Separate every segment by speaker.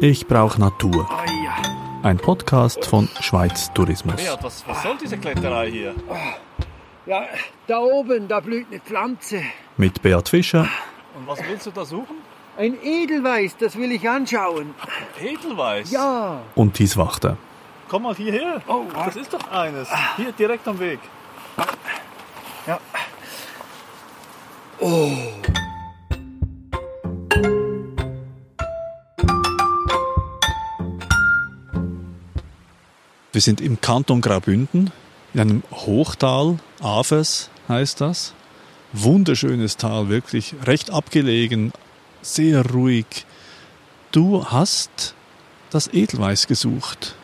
Speaker 1: Ich brauche Natur.
Speaker 2: Ah ja.
Speaker 1: Ein Podcast von Schweiz Tourismus.
Speaker 2: Beat, was, was soll diese Kletterei hier?
Speaker 3: Ja, da oben, da blüht eine Pflanze.
Speaker 1: Mit Beat Fischer
Speaker 2: Und was willst du da suchen?
Speaker 3: Ein Edelweiß, das will ich anschauen.
Speaker 2: Edelweiß?
Speaker 3: Ja.
Speaker 1: und Thies Wachter.
Speaker 2: Komm mal hierher.
Speaker 3: Oh,
Speaker 2: das ist doch eines. Hier, direkt am Weg.
Speaker 3: ja.
Speaker 1: Wir sind im Kanton Graubünden, in einem Hochtal, Aves heißt das. Wunderschönes Tal, wirklich recht abgelegen, sehr ruhig. Du hast das Edelweiß gesucht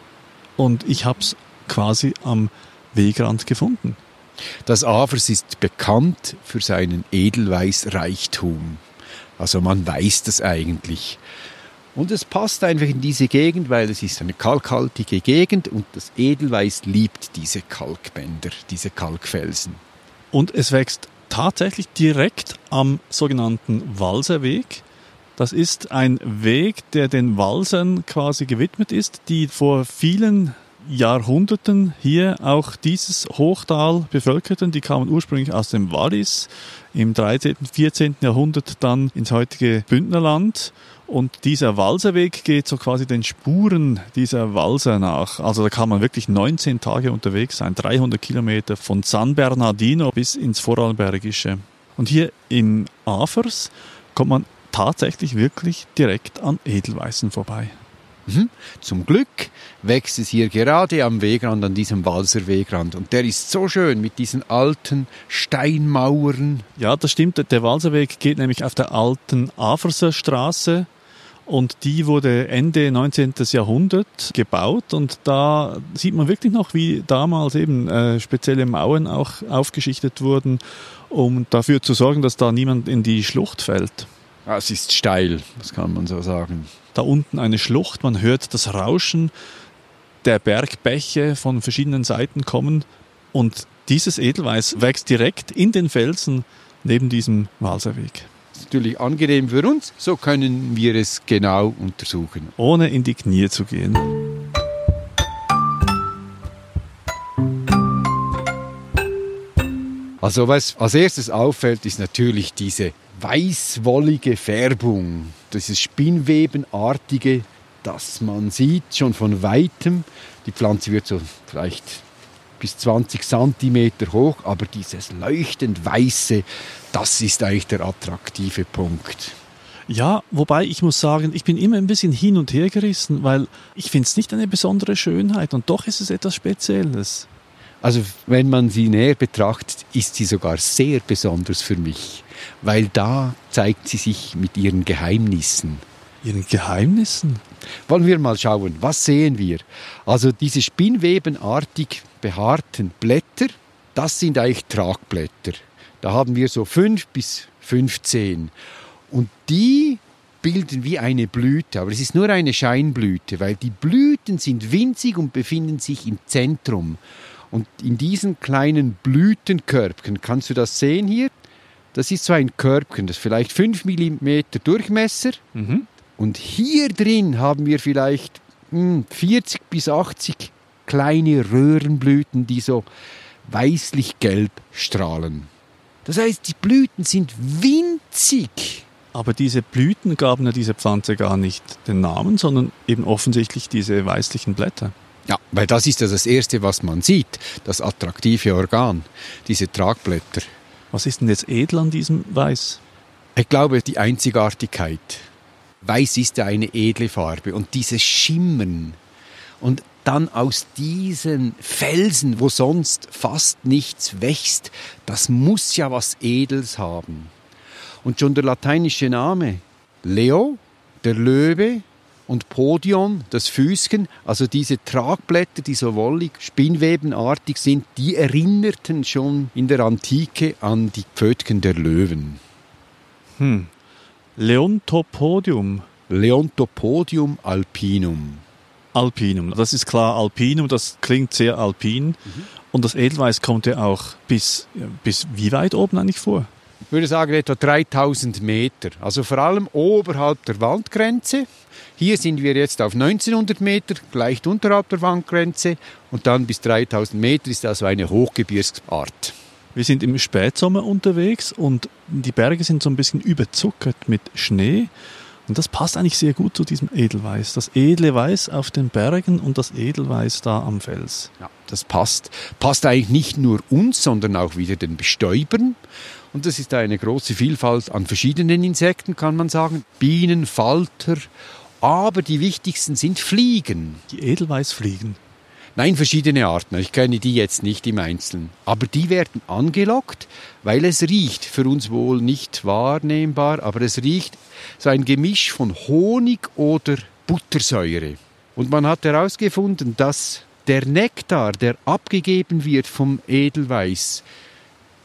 Speaker 1: und ich habe es quasi am Wegrand gefunden.
Speaker 4: Das Avers ist bekannt für seinen Edelweißreichtum. Also man weiß das eigentlich. Und es passt einfach in diese Gegend, weil es ist eine kalkhaltige Gegend und das Edelweiß liebt diese Kalkbänder, diese Kalkfelsen.
Speaker 1: Und es wächst tatsächlich direkt am sogenannten Walserweg. Das ist ein Weg, der den Walsern quasi gewidmet ist, die vor vielen Jahrhunderten hier auch dieses Hochtal bevölkerten. Die kamen ursprünglich aus dem Wallis, im 13., 14. Jahrhundert dann ins heutige Bündnerland. Und dieser Walserweg geht so quasi den Spuren dieser Walser nach. Also da kann man wirklich 19 Tage unterwegs sein, 300 Kilometer von San Bernardino bis ins Vorarlbergische. Und hier im Afers kommt man tatsächlich wirklich direkt an Edelweißen vorbei.
Speaker 4: Mhm. Zum Glück wächst es hier gerade am Wegrand, an diesem Walser Wegrand. Und der ist so schön mit diesen alten Steinmauern.
Speaker 1: Ja, das stimmt. Der Walserweg geht nämlich auf der alten Averser Straße und die wurde Ende 19. Jahrhundert gebaut und da sieht man wirklich noch, wie damals eben äh, spezielle Mauern auch aufgeschichtet wurden, um dafür zu sorgen, dass da niemand in die Schlucht fällt.
Speaker 4: Ah, es ist steil, das kann man so sagen.
Speaker 1: Da unten eine Schlucht, man hört das Rauschen der Bergbäche von verschiedenen Seiten kommen und dieses Edelweiß wächst direkt in den Felsen neben diesem Walserweg.
Speaker 4: Das ist natürlich angenehm für uns, so können wir es genau untersuchen.
Speaker 1: ohne in die Knie zu gehen.
Speaker 4: Also was als erstes auffällt, ist natürlich diese weißwollige Färbung, dieses Spinnwebenartige, das man sieht schon von weitem. Die Pflanze wird so vielleicht bis 20 Zentimeter hoch, aber dieses leuchtend weiße, das ist eigentlich der attraktive Punkt.
Speaker 1: Ja, wobei ich muss sagen, ich bin immer ein bisschen hin und her gerissen, weil ich finde es nicht eine besondere Schönheit und doch ist es etwas Spezielles.
Speaker 4: Also wenn man sie näher betrachtet, ist sie sogar sehr besonders für mich, weil da zeigt sie sich mit ihren Geheimnissen.
Speaker 1: Ihren Geheimnissen?
Speaker 4: Wollen wir mal schauen, was sehen wir? Also diese spinnwebenartig behaarten Blätter, das sind eigentlich Tragblätter. Da haben wir so fünf bis 15. Und die bilden wie eine Blüte, aber es ist nur eine Scheinblüte, weil die Blüten sind winzig und befinden sich im Zentrum. Und in diesen kleinen Blütenkörbchen, kannst du das sehen hier? Das ist so ein Körbchen, das ist vielleicht 5 mm Durchmesser.
Speaker 1: Mhm.
Speaker 4: Und hier drin haben wir vielleicht hm, 40 bis 80 kleine Röhrenblüten, die so weißlich-gelb strahlen. Das heißt, die Blüten sind winzig.
Speaker 1: Aber diese Blüten gaben ja dieser Pflanze gar nicht den Namen, sondern eben offensichtlich diese weißlichen Blätter.
Speaker 4: Ja, weil das ist ja das Erste, was man sieht, das attraktive Organ, diese Tragblätter.
Speaker 1: Was ist denn jetzt edel an diesem Weiß?
Speaker 4: Ich glaube, die Einzigartigkeit. Weiß ist ja eine edle Farbe und dieses Schimmern und dann aus diesen Felsen, wo sonst fast nichts wächst, das muss ja was Edels haben. Und schon der lateinische Name Leo, der Löwe und Podion, das Füßchen, also diese Tragblätter, die so wollig, spinnwebenartig sind, die erinnerten schon in der Antike an die Pfötchen der Löwen.
Speaker 1: Hm. Leontopodium.
Speaker 4: Leontopodium alpinum.
Speaker 1: Alpinum. Das ist klar Alpinum, das klingt sehr alpin. Und das Edelweiß kommt ja auch bis, bis wie weit oben eigentlich vor?
Speaker 4: Ich würde sagen etwa 3000 Meter. Also vor allem oberhalb der Waldgrenze. Hier sind wir jetzt auf 1900 Meter, leicht unterhalb der Waldgrenze. Und dann bis 3000 Meter ist also eine Hochgebirgsart.
Speaker 1: Wir sind im Spätsommer unterwegs und die Berge sind so ein bisschen überzuckert mit Schnee. Und das passt eigentlich sehr gut zu diesem Edelweiß. Das edle Weiß auf den Bergen und das Edelweiß da am Fels.
Speaker 4: Ja, das passt. Passt eigentlich nicht nur uns, sondern auch wieder den Bestäubern. Und das ist eine große Vielfalt an verschiedenen Insekten, kann man sagen. Bienen, Falter. Aber die wichtigsten sind Fliegen.
Speaker 1: Die Edelweißfliegen.
Speaker 4: Nein, verschiedene Arten. Ich kenne die jetzt nicht im Einzelnen. Aber die werden angelockt, weil es riecht. Für uns wohl nicht wahrnehmbar, aber es riecht so ein Gemisch von Honig oder Buttersäure. Und man hat herausgefunden, dass der Nektar, der abgegeben wird vom Edelweiß,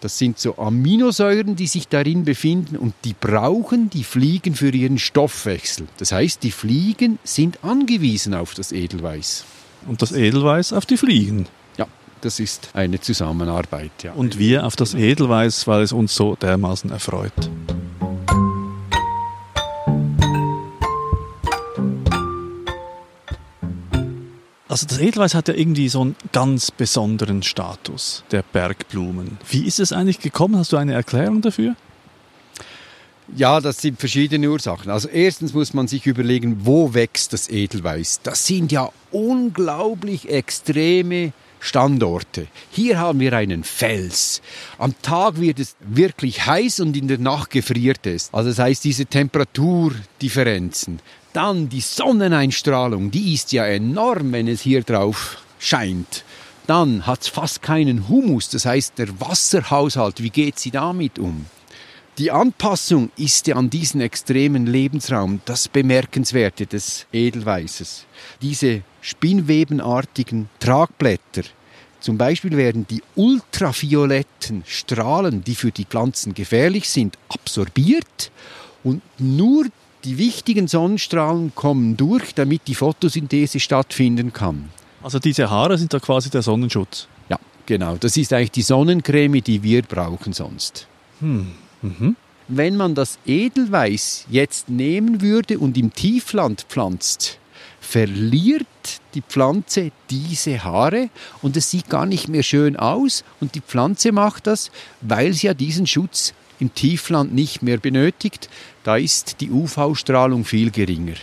Speaker 4: das sind so Aminosäuren, die sich darin befinden und die brauchen die Fliegen für ihren Stoffwechsel. Das heißt, die Fliegen sind angewiesen auf das Edelweiß.
Speaker 1: Und das Edelweiß auf die Fliegen.
Speaker 4: Ja, das ist eine Zusammenarbeit. Ja.
Speaker 1: Und wir auf das Edelweiß, weil es uns so dermaßen erfreut. Also das Edelweiß hat ja irgendwie so einen ganz besonderen Status der Bergblumen. Wie ist es eigentlich gekommen? Hast du eine Erklärung dafür?
Speaker 4: Ja, das sind verschiedene Ursachen. Also erstens muss man sich überlegen, wo wächst das Edelweiß. Das sind ja unglaublich extreme Standorte. Hier haben wir einen Fels. Am Tag wird es wirklich heiß und in der Nacht gefriert es. Also das heißt, diese Temperaturdifferenzen. Dann die Sonneneinstrahlung, die ist ja enorm, wenn es hier drauf scheint. Dann hat es fast keinen Humus, das heißt der Wasserhaushalt, wie geht sie damit um? Die Anpassung ist ja an diesen extremen Lebensraum das Bemerkenswerte des Edelweißes. Diese spinnwebenartigen Tragblätter, zum Beispiel werden die ultravioletten Strahlen, die für die Pflanzen gefährlich sind, absorbiert und nur die wichtigen Sonnenstrahlen kommen durch, damit die Photosynthese stattfinden kann.
Speaker 1: Also diese Haare sind da quasi der Sonnenschutz.
Speaker 4: Ja, genau. Das ist eigentlich die Sonnencreme, die wir brauchen sonst.
Speaker 1: Hm. Mhm.
Speaker 4: Wenn man das Edelweiß jetzt nehmen würde und im Tiefland pflanzt, verliert die Pflanze diese Haare und es sieht gar nicht mehr schön aus und die Pflanze macht das, weil sie ja diesen Schutz im Tiefland nicht mehr benötigt. Da ist die UV-Strahlung viel geringer.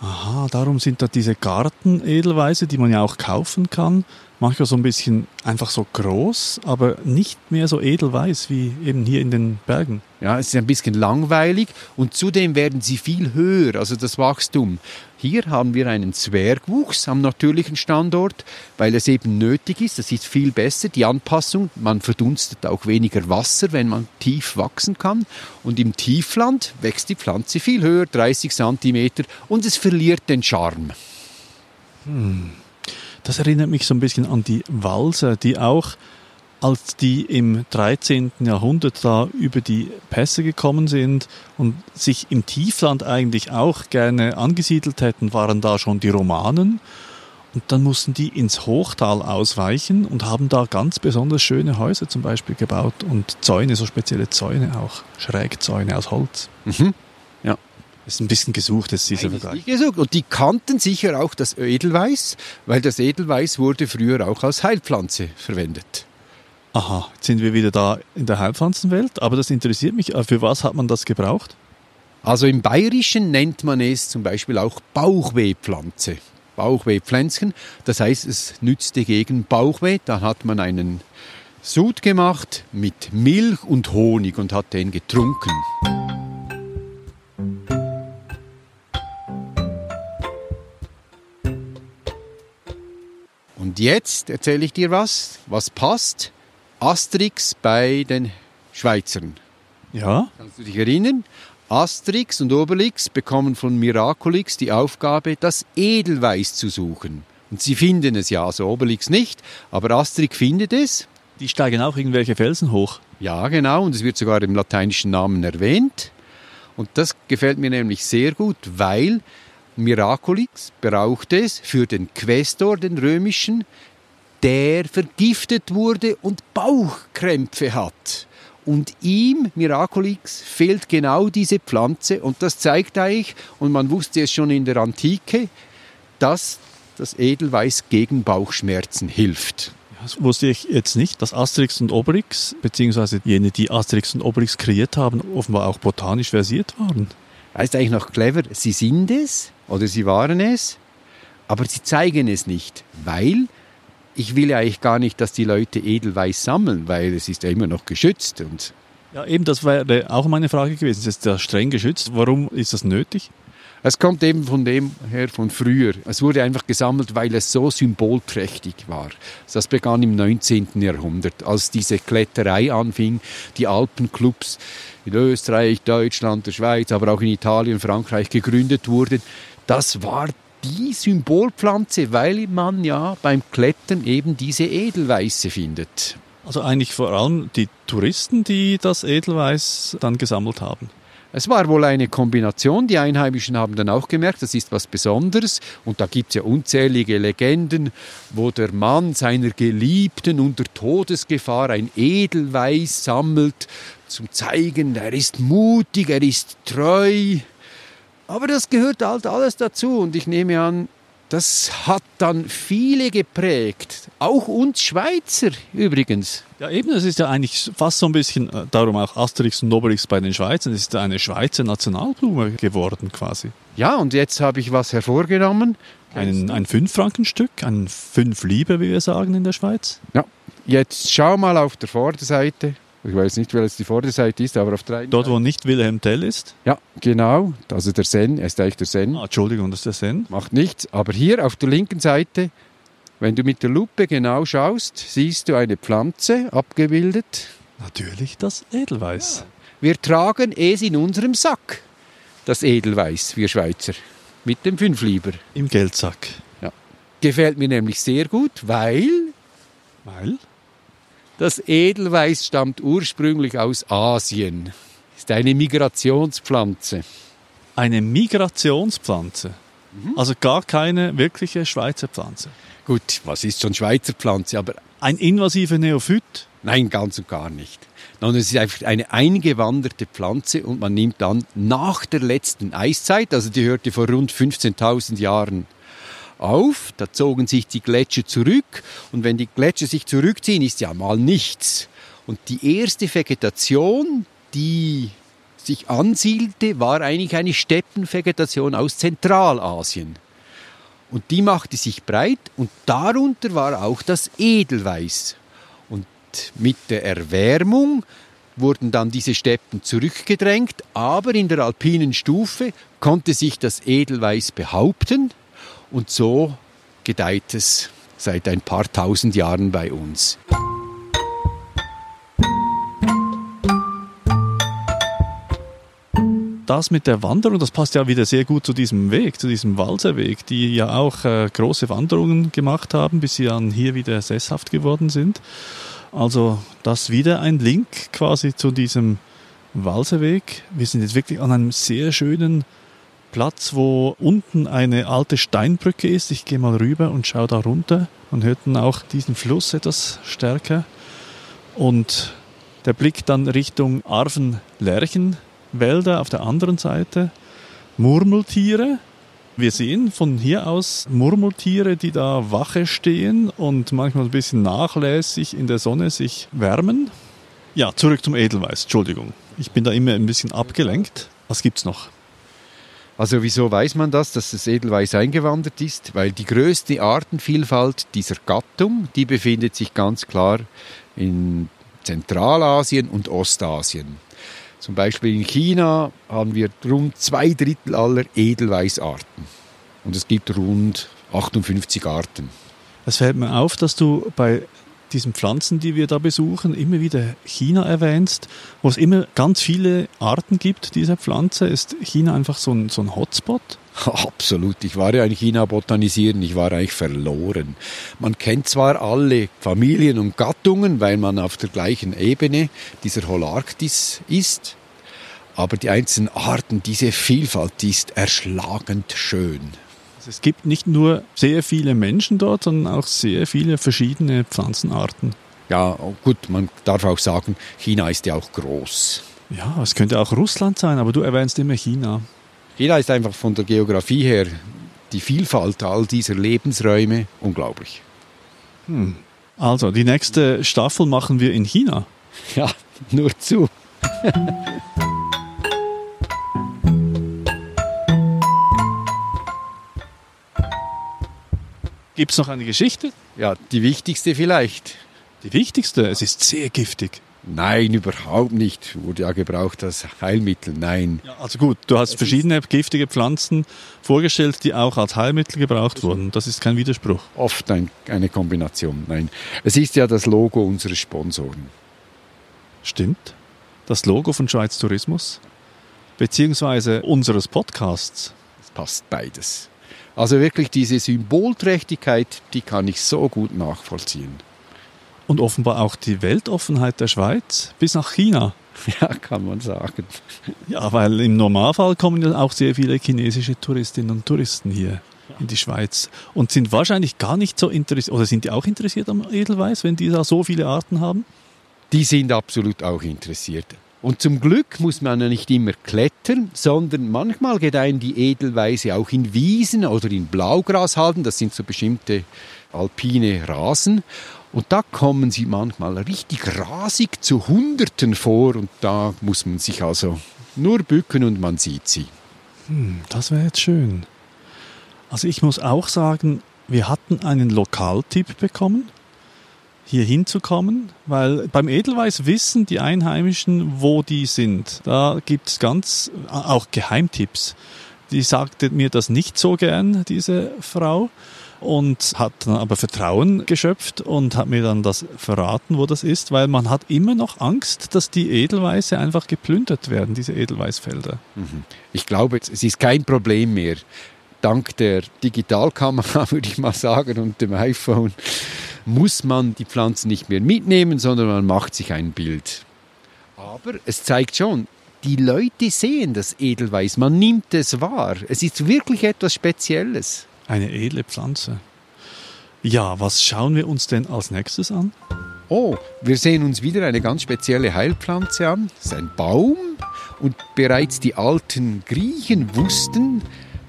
Speaker 1: Aha, darum sind da diese Gartenedelweiße, die man ja auch kaufen kann, manchmal so ein bisschen einfach so groß, aber nicht mehr so edelweiß wie eben hier in den Bergen.
Speaker 4: Ja, es ist ein bisschen langweilig und zudem werden sie viel höher, also das Wachstum. Hier haben wir einen Zwergwuchs am natürlichen Standort, weil es eben nötig ist. Das ist viel besser, die Anpassung. Man verdunstet auch weniger Wasser, wenn man tief wachsen kann. Und im Tiefland wächst die Pflanze viel höher, 30 Zentimeter, und es verliert den Charme.
Speaker 1: Hm. Das erinnert mich so ein bisschen an die Walser, die auch, als die im 13. Jahrhundert da über die Pässe gekommen sind und sich im Tiefland eigentlich auch gerne angesiedelt hätten, waren da schon die Romanen. Und dann mussten die ins Hochtal ausweichen und haben da ganz besonders schöne Häuser zum Beispiel gebaut und Zäune, so spezielle Zäune auch, Schrägzäune aus Holz.
Speaker 4: Mhm.
Speaker 1: Das ist ein bisschen gesucht, ist dieser Vergleich.
Speaker 4: Gesucht. Und die kannten sicher auch das Edelweiß, weil das Edelweiß wurde früher auch als Heilpflanze verwendet.
Speaker 1: Aha, jetzt sind wir wieder da in der Heilpflanzenwelt, aber das interessiert mich. Für was hat man das gebraucht?
Speaker 4: Also im Bayerischen nennt man es zum Beispiel auch Bauchwehpflanze. Bauchwehpflänzchen. Das heißt, es nützte gegen Bauchweh. Da hat man einen Sud gemacht mit Milch und Honig und hat den getrunken. Und jetzt erzähle ich dir was, was passt. Asterix bei den Schweizern.
Speaker 1: Ja.
Speaker 4: Kannst du dich erinnern? Asterix und Obelix bekommen von Miraculix die Aufgabe, das Edelweiß zu suchen. Und sie finden es ja, also Obelix nicht, aber Asterix findet es.
Speaker 1: Die steigen auch irgendwelche Felsen hoch.
Speaker 4: Ja, genau, und es wird sogar im lateinischen Namen erwähnt. Und das gefällt mir nämlich sehr gut, weil Miraculix braucht es für den Questor, den römischen, der vergiftet wurde und Bauchkrämpfe hat. Und ihm, Miraculix, fehlt genau diese Pflanze und das zeigt eigentlich, und man wusste es schon in der Antike, dass das Edelweiß gegen Bauchschmerzen hilft.
Speaker 1: Das wusste ich jetzt nicht, dass Asterix und Obelix, beziehungsweise jene, die Asterix und Obelix kreiert haben, offenbar auch botanisch versiert waren.
Speaker 4: Das ist eigentlich noch clever. Sie sind es oder sie waren es, aber sie zeigen es nicht, weil ich will ja eigentlich gar nicht, dass die Leute Edelweiß sammeln, weil es ist ja immer noch geschützt und
Speaker 1: Ja, eben, das wäre auch meine Frage gewesen. Es ist ja streng geschützt. Warum ist das nötig?
Speaker 4: Es kommt eben von dem her von früher. Es wurde einfach gesammelt, weil es so symbolträchtig war. Das begann im 19. Jahrhundert, als diese Kletterei anfing, die Alpenclubs in Österreich, Deutschland, der Schweiz, aber auch in Italien, Frankreich gegründet wurden. Das war die Symbolpflanze, weil man ja beim Klettern eben diese Edelweiße findet.
Speaker 1: Also eigentlich vor allem die Touristen, die das Edelweiß dann gesammelt haben.
Speaker 4: Es war wohl eine Kombination. Die Einheimischen haben dann auch gemerkt, das ist was Besonderes. Und da gibt es ja unzählige Legenden, wo der Mann seiner Geliebten unter Todesgefahr ein Edelweiß sammelt, zum Zeigen, er ist mutig, er ist treu. Aber das gehört halt alles dazu. Und ich nehme an, das hat dann viele geprägt. Auch uns Schweizer übrigens.
Speaker 1: Ja, eben, es ist ja eigentlich fast so ein bisschen, äh, darum auch Asterix und Obelix bei den Schweizern, es ist eine Schweizer Nationalblume geworden quasi.
Speaker 4: Ja, und jetzt habe ich was hervorgenommen.
Speaker 1: Ein, ein Fünf-Franken-Stück, ein Fünf-Liebe, wie wir sagen in der Schweiz.
Speaker 4: Ja, jetzt schau mal auf der Vorderseite. Ich weiß nicht, welches die Vorderseite ist, aber auf der einen
Speaker 1: Dort, wo nicht Wilhelm Tell ist.
Speaker 4: Ja, genau. Also der Sen, er ist eigentlich der Sen.
Speaker 1: Ah, Entschuldigung, das ist der Sen.
Speaker 4: Macht nichts. Aber hier auf der linken Seite, wenn du mit der Lupe genau schaust, siehst du eine Pflanze abgebildet.
Speaker 1: Natürlich das Edelweiß.
Speaker 4: Wir tragen es in unserem Sack, das Edelweiß, wir Schweizer, mit dem Fünflieber.
Speaker 1: Im Geldsack.
Speaker 4: Gefällt mir nämlich sehr gut, weil
Speaker 1: Weil?
Speaker 4: Das Edelweiß stammt ursprünglich aus Asien. Ist eine Migrationspflanze.
Speaker 1: Eine Migrationspflanze. Also gar keine wirkliche Schweizer Pflanze.
Speaker 4: Gut, was ist schon Schweizer Pflanze, aber
Speaker 1: Ein invasiver Neophyt.
Speaker 4: Nein, ganz und gar nicht. Sondern es ist einfach eine eingewanderte Pflanze und man nimmt dann nach der letzten Eiszeit, also die hörte vor rund 15.000 Jahren auf, da zogen sich die Gletscher zurück und wenn die Gletscher sich zurückziehen, ist ja mal nichts. Und die erste Vegetation, die sich ansiedelte, war eigentlich eine Steppenvegetation aus Zentralasien. Und die machte sich breit und darunter war auch das Edelweiß. Und mit der Erwärmung wurden dann diese Steppen zurückgedrängt, aber in der alpinen Stufe konnte sich das Edelweiß behaupten und so gedeiht es seit ein paar tausend Jahren bei uns.
Speaker 1: Das mit der Wanderung, das passt ja wieder sehr gut zu diesem Weg, zu diesem Walserweg, die ja auch äh, große Wanderungen gemacht haben, bis sie dann hier wieder sesshaft geworden sind. Also das wieder ein Link quasi zu diesem Walserweg. Wir sind jetzt wirklich an einem sehr schönen Platz, wo unten eine alte Steinbrücke ist. Ich gehe mal rüber und schaue da runter und hört dann auch diesen Fluss etwas stärker. Und der Blick dann Richtung Arven-Lerchen-Wälder auf der anderen Seite. Murmeltiere. Wir sehen von hier aus Murmeltiere, die da Wache stehen und manchmal ein bisschen nachlässig in der Sonne sich wärmen. Ja, zurück zum Edelweiß. Entschuldigung. Ich bin da immer ein bisschen abgelenkt. Was gibt's noch?
Speaker 4: Also wieso weiß man das, dass das Edelweiß eingewandert ist? Weil die größte Artenvielfalt dieser Gattung, die befindet sich ganz klar in Zentralasien und Ostasien. Zum Beispiel in China haben wir rund zwei Drittel aller Edelweißarten. Und es gibt rund 58 Arten.
Speaker 1: Es fällt mir auf, dass du bei diesen Pflanzen, die wir da besuchen, immer wieder China erwähnst, wo es immer ganz viele Arten gibt dieser Pflanze. Ist China einfach so ein, so ein Hotspot?
Speaker 4: Absolut. Ich war ja in China botanisieren, ich war eigentlich verloren. Man kennt zwar alle Familien und Gattungen, weil man auf der gleichen Ebene dieser Holarktis ist, aber die einzelnen Arten, diese Vielfalt, die ist erschlagend schön.
Speaker 1: Also es gibt nicht nur sehr viele Menschen dort, sondern auch sehr viele verschiedene Pflanzenarten.
Speaker 4: Ja, gut, man darf auch sagen, China ist ja auch groß.
Speaker 1: Ja, es könnte auch Russland sein, aber du erwähnst immer China.
Speaker 4: China ist einfach von der Geografie her die Vielfalt all dieser Lebensräume unglaublich.
Speaker 1: Also, die nächste Staffel machen wir in China.
Speaker 4: Ja, nur zu.
Speaker 1: Gibt es noch eine Geschichte?
Speaker 4: Ja, die wichtigste vielleicht.
Speaker 1: Die wichtigste, es ist sehr giftig.
Speaker 4: Nein, überhaupt nicht. Wurde ja gebraucht als Heilmittel. Nein.
Speaker 1: Ja, also gut, du hast verschiedene giftige Pflanzen vorgestellt, die auch als Heilmittel gebraucht wurden. Das ist kein Widerspruch.
Speaker 4: Oft ein, eine Kombination. Nein. Es ist ja das Logo unseres Sponsoren.
Speaker 1: Stimmt. Das Logo von Schweiz Tourismus, beziehungsweise unseres Podcasts.
Speaker 4: Es passt beides. Also wirklich diese Symbolträchtigkeit, die kann ich so gut nachvollziehen.
Speaker 1: Und offenbar auch die Weltoffenheit der Schweiz bis nach China.
Speaker 4: Ja, kann man sagen.
Speaker 1: Ja, weil im Normalfall kommen ja auch sehr viele chinesische Touristinnen und Touristen hier in die Schweiz und sind wahrscheinlich gar nicht so interessiert, oder sind die auch interessiert am Edelweiß, wenn die da so viele Arten haben?
Speaker 4: Die sind absolut auch interessiert. Und zum Glück muss man ja nicht immer klettern, sondern manchmal gedeihen die Edelweise auch in Wiesen oder in Blaugrashalden. Das sind so bestimmte alpine Rasen. Und da kommen sie manchmal richtig rasig zu Hunderten vor und da muss man sich also nur bücken und man sieht sie.
Speaker 1: Das wäre jetzt schön. Also ich muss auch sagen, wir hatten einen Lokaltipp bekommen, hier hinzukommen, weil beim Edelweiß wissen die Einheimischen, wo die sind. Da gibt es ganz, auch Geheimtipps. Die sagte mir das nicht so gern, diese Frau, und hat dann aber Vertrauen geschöpft und hat mir dann das verraten, wo das ist, weil man hat immer noch Angst, dass die Edelweiße einfach geplündert werden, diese Edelweißfelder.
Speaker 4: Ich glaube, es ist kein Problem mehr. Dank der Digitalkamera, würde ich mal sagen, und dem iPhone muss man die Pflanzen nicht mehr mitnehmen, sondern man macht sich ein Bild. Aber es zeigt schon, die Leute sehen das Edelweiß, man nimmt es wahr. Es ist wirklich etwas Spezielles.
Speaker 1: Eine edle Pflanze. Ja, was schauen wir uns denn als nächstes an?
Speaker 4: Oh, wir sehen uns wieder eine ganz spezielle Heilpflanze an. Das ist ein Baum und bereits die alten Griechen wussten,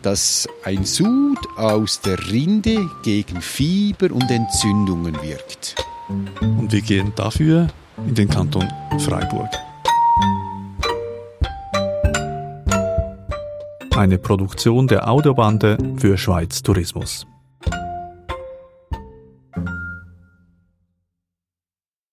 Speaker 4: dass ein Sud aus der Rinde gegen Fieber und Entzündungen wirkt.
Speaker 1: Und wir gehen dafür in den Kanton Freiburg. Eine Produktion der Audiobande für Schweiz Tourismus.